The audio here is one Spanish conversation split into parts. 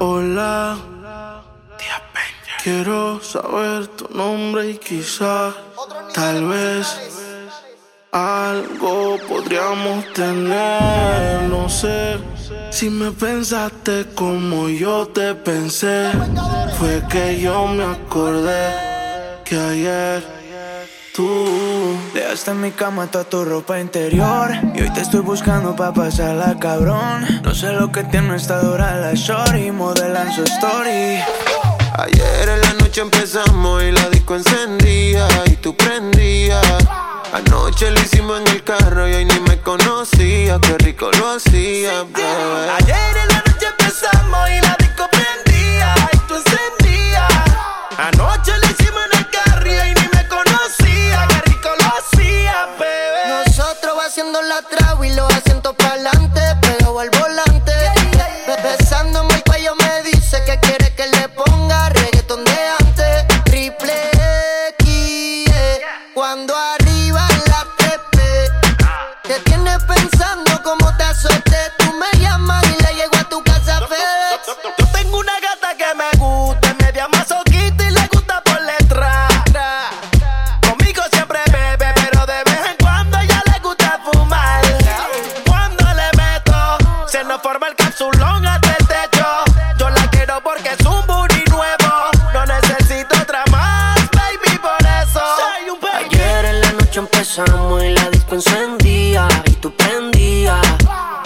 Hola. Quiero saber tu nombre y quizás, tal vez, algo podríamos tener. No sé si me pensaste como yo te pensé. Fue que yo me acordé que ayer tú Dejaste en mi cama toda tu ropa interior Y hoy te estoy buscando pa' pasarla cabrón No sé lo que tiene esta dura la shorty Modelan su story Ayer en la noche empezamos y la disco encendía y tú prendías. Anoche lo hicimos en el carro y hoy ni me conocía, qué rico lo hacía, bebé. Ayer en la noche empezamos y la disco encendía y tú prendías.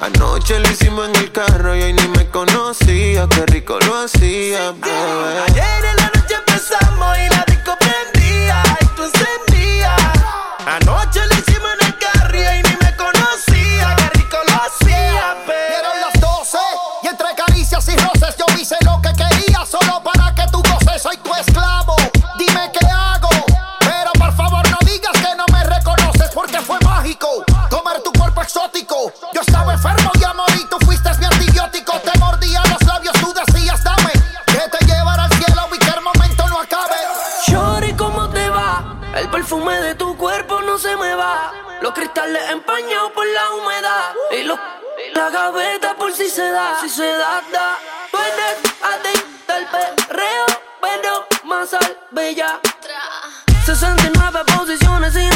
Anoche lo hicimos en el carro y hoy ni me conocía, qué rico lo hacía, bebé. Ayer en la Los cristales empañados por la humedad. Y los, la gaveta por si se da. Si se da, da. Tú eres adicta al perreo, pero más al bella. 69 posiciones y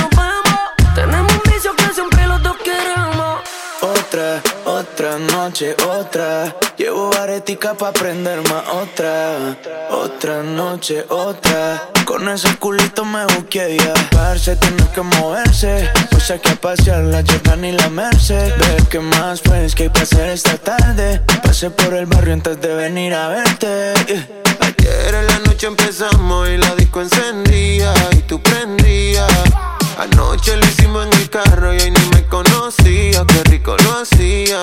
noche, otra. Llevo aretica pa' prender más otra. Otra noche, otra. Con ese culito me busqué ya. Parce, tiene que moverse. Pues hay que pasear la Jordan y la Merced. Ver qué más pues que hay que hacer esta tarde. Pasé por el barrio antes de venir a verte. Ayer en la noche empezamos y la disco encendía y tú prendías. Anoche lo hicimos en el carro y hoy ni me conocía, qué rico lo hacía.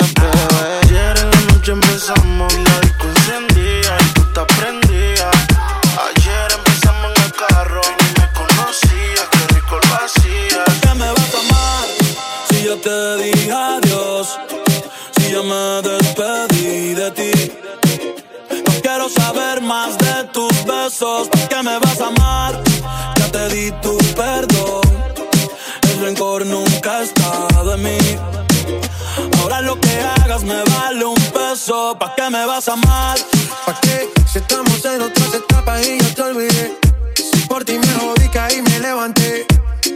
¿Pa' qué me vas a amar? ¿Pa' qué? Si estamos en otras etapas y yo te olvidé. Si por ti me jodí, caí, me levanté.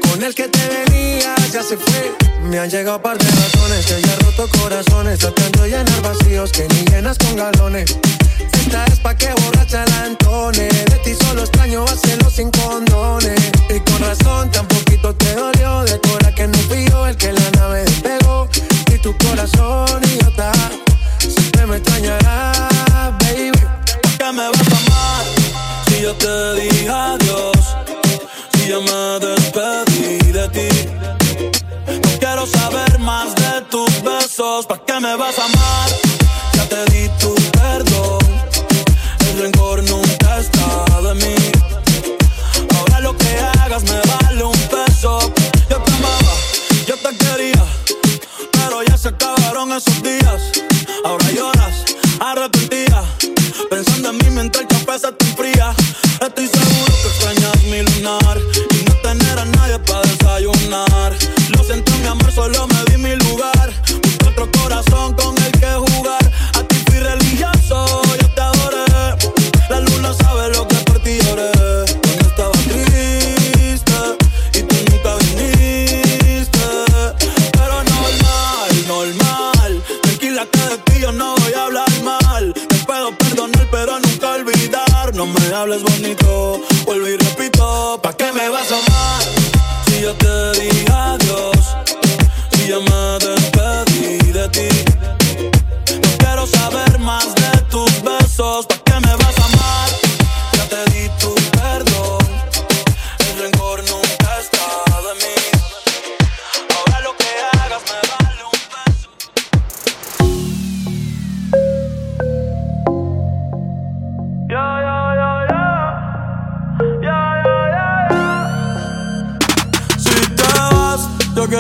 Con el que te venía ya se fue. Me han llegado par de razones que ya roto corazones. Tratando de llenar vacíos que ni llenas con galones. Esta es pa' que borracha solo me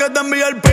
que te envía el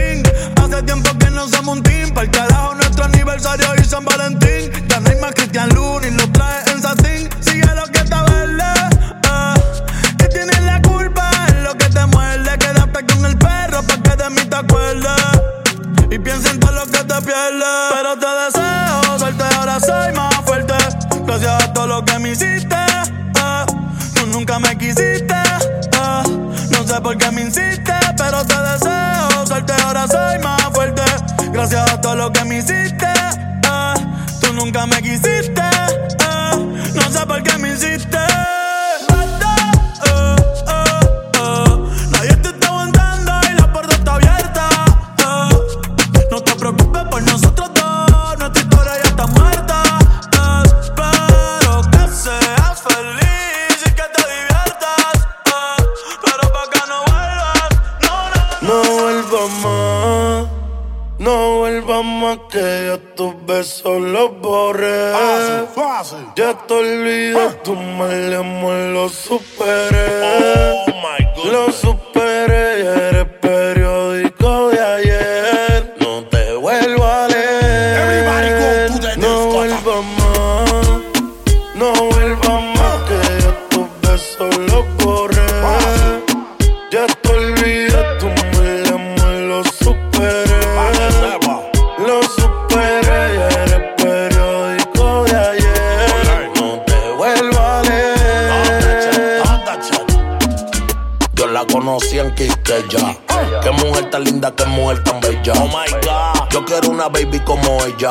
más. No vuelvas más que yo tus besos los borré. Fácil, fácil. Ya te olvidé, ah. tu mal amor lo superé. Oh, my God. Lo superé ella. Qué mujer tan linda, qué mujer tan bella. Oh my god, yo quiero una baby como ella.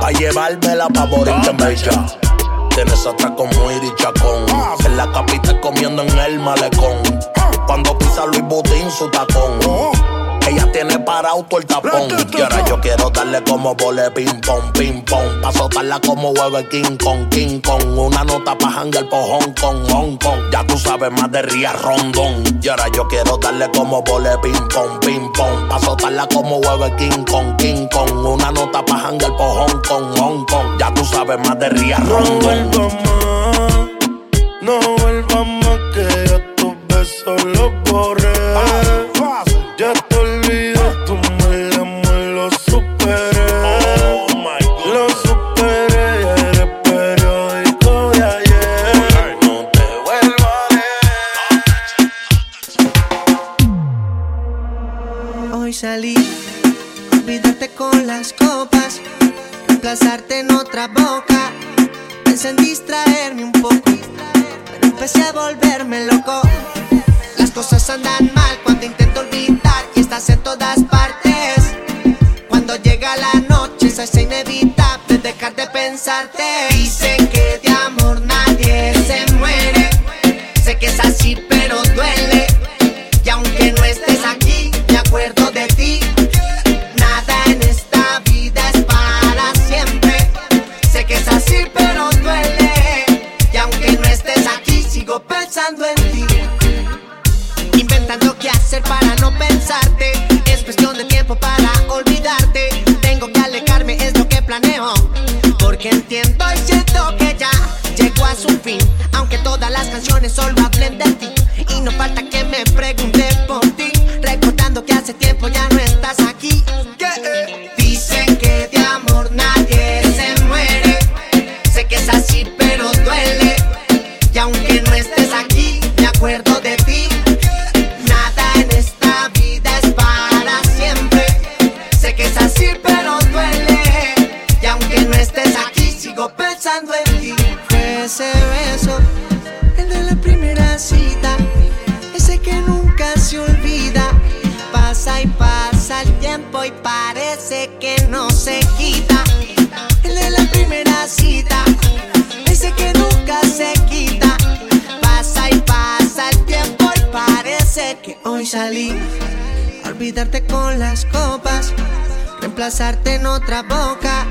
Pa' llevármela pa' morirte bella. Tienes atrás como Iri Chacón. En la capital comiendo en el malecón. Cuando pisa Luis Botín su tacón. Ella tiene parado todo el tapón. Y ahora yo quiero darle como vole ping pong, ping pong. Pa' soltarla como hueve King Kong, King Kong. Una nota pa' hangar po' Hong Kong, Hong Kong. Ya tú sabes más de Ría Rondón. Y ahora yo quiero darle como vole ping pong, ping pong. Pa' soltarla como hueve King Kong, King Kong. Una nota pa' hangar po' Hong Kong, Hong Kong. Ya tú sabes más de Ría Rondón. reemplazarte en otra boca. Pensé en distraerme un poco, pero empecé a volverme loco. Las cosas andan mal cuando intento olvidar y estás en todas partes. Cuando llega la noche, se hace inevitable dejar de pensarte. Dicen que te amo pensando en ti. Inventando qué hacer para no pensarte. Es cuestión de tiempo para olvidarte. Tengo que alejarme, es lo que planeo. Porque entiendo y siento que ya llegó a su fin. Aunque todas las canciones solo hablen de ti. Y no falta que me pregunte por ti. Recordando que hace tiempo ya no estás aquí. Y parece que no se quita. El de la primera cita. Ese que nunca se quita. Pasa y pasa el tiempo y parece que hoy salí. Olvidarte con las copas. Reemplazarte en otra boca.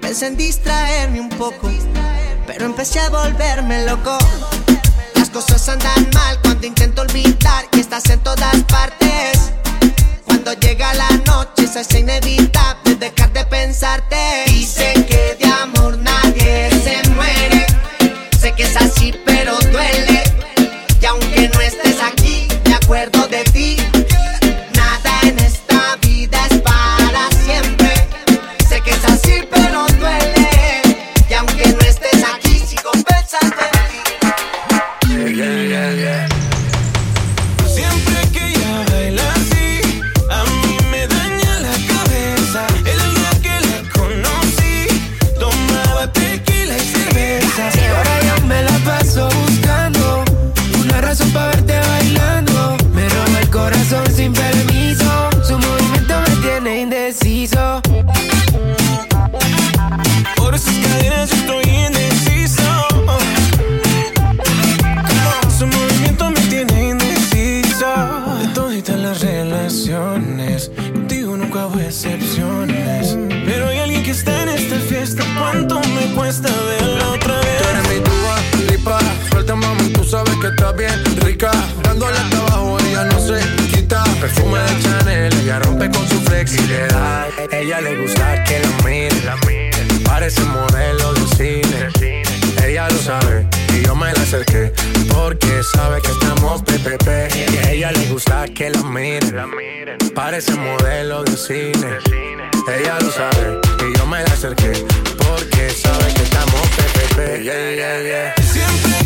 Pensé en distraerme un poco. Pero empecé a volverme loco. Las cosas andan mal cuando intento olvidar que estás en todas partes. Cuando llega la noche se hace inevitable dejar de pensarte. Dicen que rica. Dándole hasta abajo, ella no se quita. Perfume de Chanel, ella rompe con su flexibilidad. Ella le gusta que la mire, parece modelo de cine. Ella lo sabe y yo me la acerqué porque sabe que estamos PPP. Ella le gusta que la mire, parece modelo de cine. Ella lo sabe y yo me la acerqué porque sabe que estamos PPP. Yeah, yeah, yeah. Siempre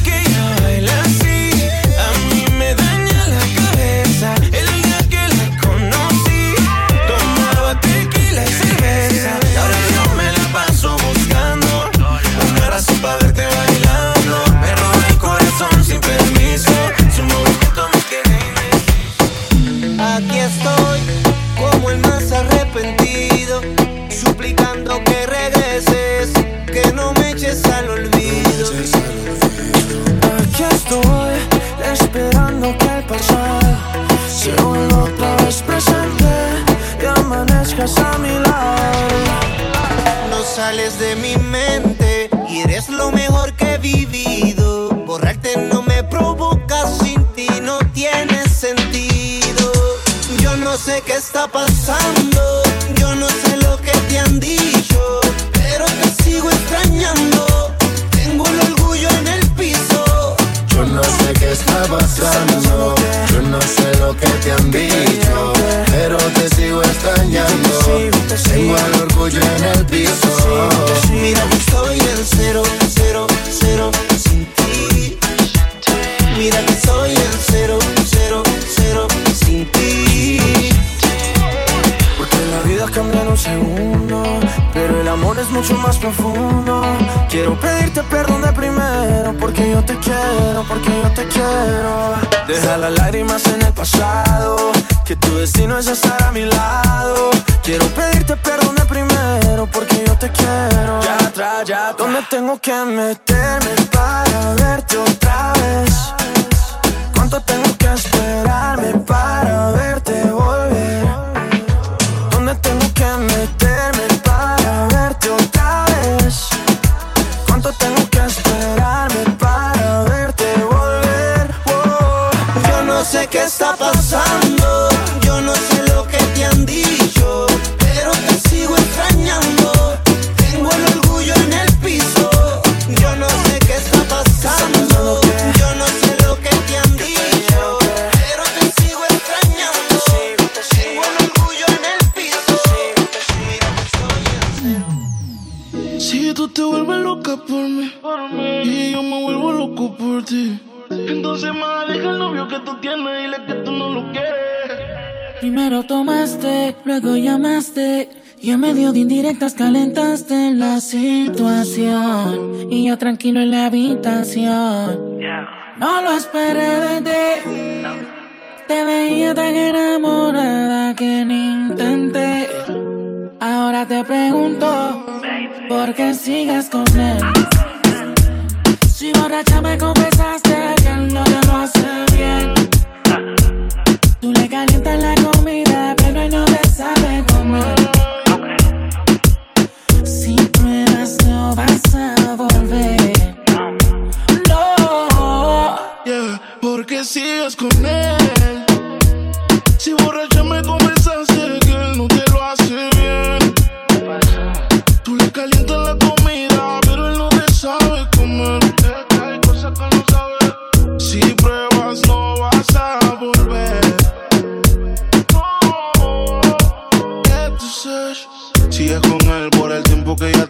es estar a mi lado. Quiero pedirte perdón de primero, porque yo te quiero. Ya atrás, ya tengo que meterme Primero tomaste, luego llamaste. Y en medio de indirectas calentaste la situación. Y yo tranquilo en la habitación. No lo esperé de ti. Te veía tan enamorada que ni intenté. Ahora te pregunto, ¿por qué sigues con él? Si borracha me confesaste que él no te lo hace bien. Tú le calientas la porque sigues con él. Si borracha me que él no te lo hace bien. Tú le calientas la comida, pero él no te sabe comer. Es que hay cosas que no sabes. Si pruebas, no vas a volver. No, ¿qué tú sabes? Sigues con él por el tiempo que ya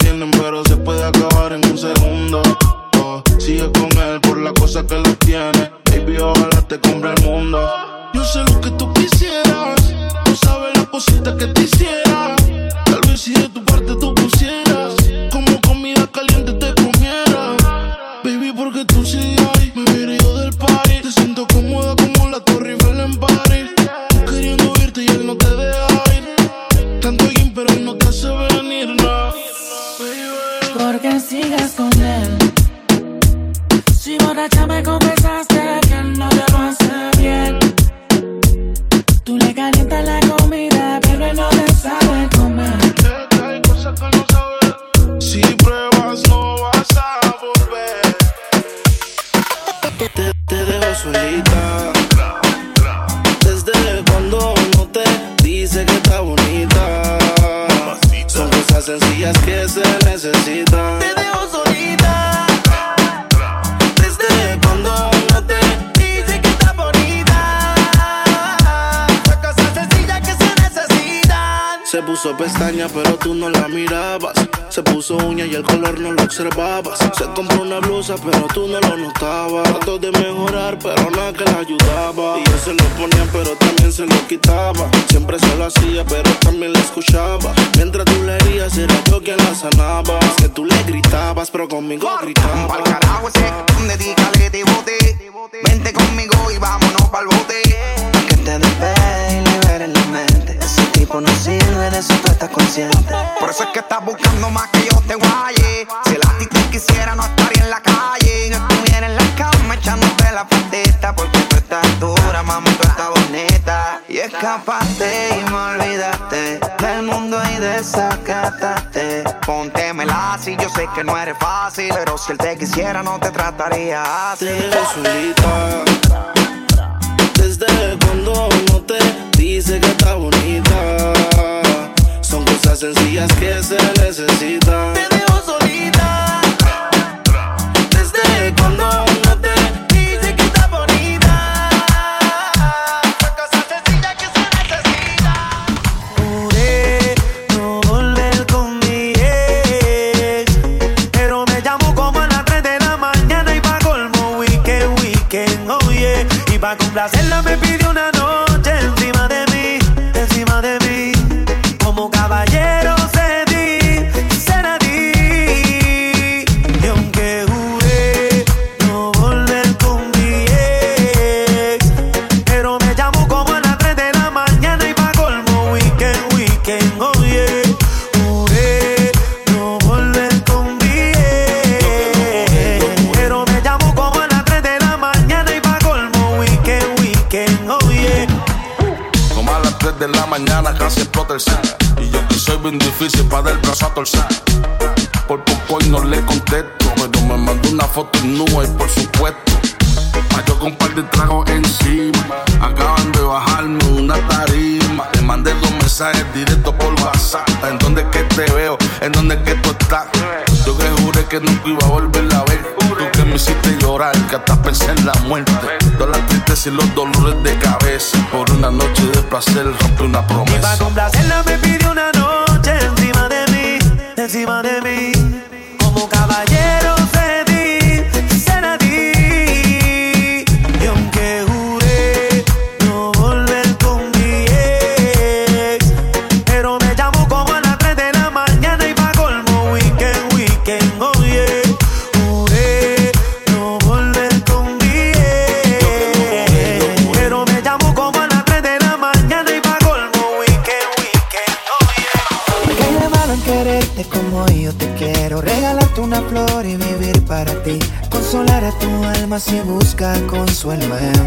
puso pestaña, pero tú no la mirabas. Se puso uña y el color no lo observabas. Se compró una blusa, pero tú no lo notabas. Trató de mejorar, pero nada que la ayudaba. Y él se lo ponía, pero también se lo quitaba. Siempre se lo hacía, pero también la escuchaba. Mientras tú le herías, era yo quien la sanaba. Es que tú le gritabas, pero conmigo gritaba. Pa'l carajo ese, dedícale te bote. Vente conmigo y vámonos pa'l bote. Que te despegue y liberes la mente. Ese tipo no sirve, de eso tú estás consciente. Por eso es que estás buscando más que yo te guaye. Si el ti te quisiera, no estaría en la calle. No estuviera en la cama echándote la patita. Porque tú estás dura, mamá, tú estás bonita. Y escapaste y me olvidaste del mundo y desacataste. Póntemela así, yo sé que no eres fácil. Pero si él te quisiera, no te trataría así. Desde cuando no te dice que está bonita. Son cosas sencillas que se necesitan. Como a las 3 de la mañana casi explota el sac. Y yo que soy bien difícil para dar el brazo a torcer. Por poco y no le contesto, pero me mandó una foto en nube y por supuesto. Yo con un par de tragos encima. Acaban de bajarme una tarima. le mandé dos mensajes directos por WhatsApp. ¿En dónde es que te veo? ¿En dónde es que tú estás? Yo que juré que nunca iba a volver a ver. Tú que me hiciste llorar, que hasta pensé en la muerte. Todas las tristezas y los dolores de cabeza. Por una noche de placer rompí una promesa. Y para complacerla me pidió una noche encima de mí, encima de mí. Como caballero si busca consuelo en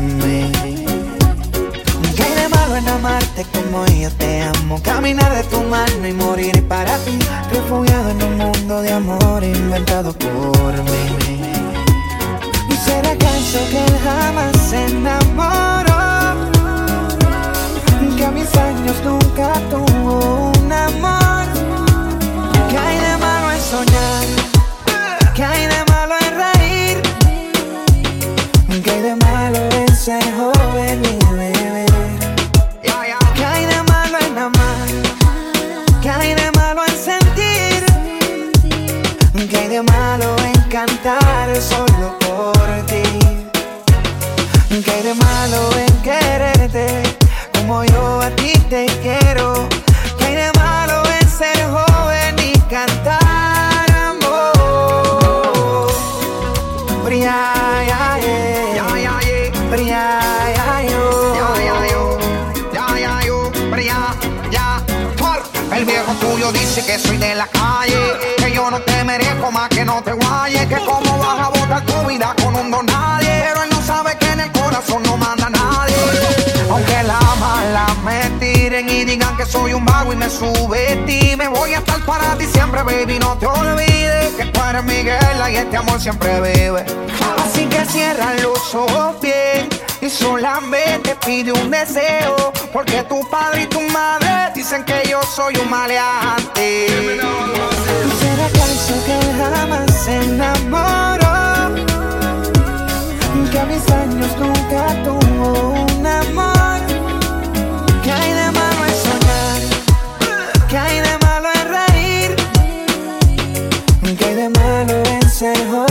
soy un vago y me sube ti, me voy a estar para ti siempre, baby, no te olvides que tú eres Miguel y este amor siempre vive. Así que cierra los ojos bien y solamente pide un deseo, porque tu padre y tu madre dicen que yo soy un maleante. ¿Será acaso que jamás se enamoró? Que a mis años nunca tuvo un amor. Malo en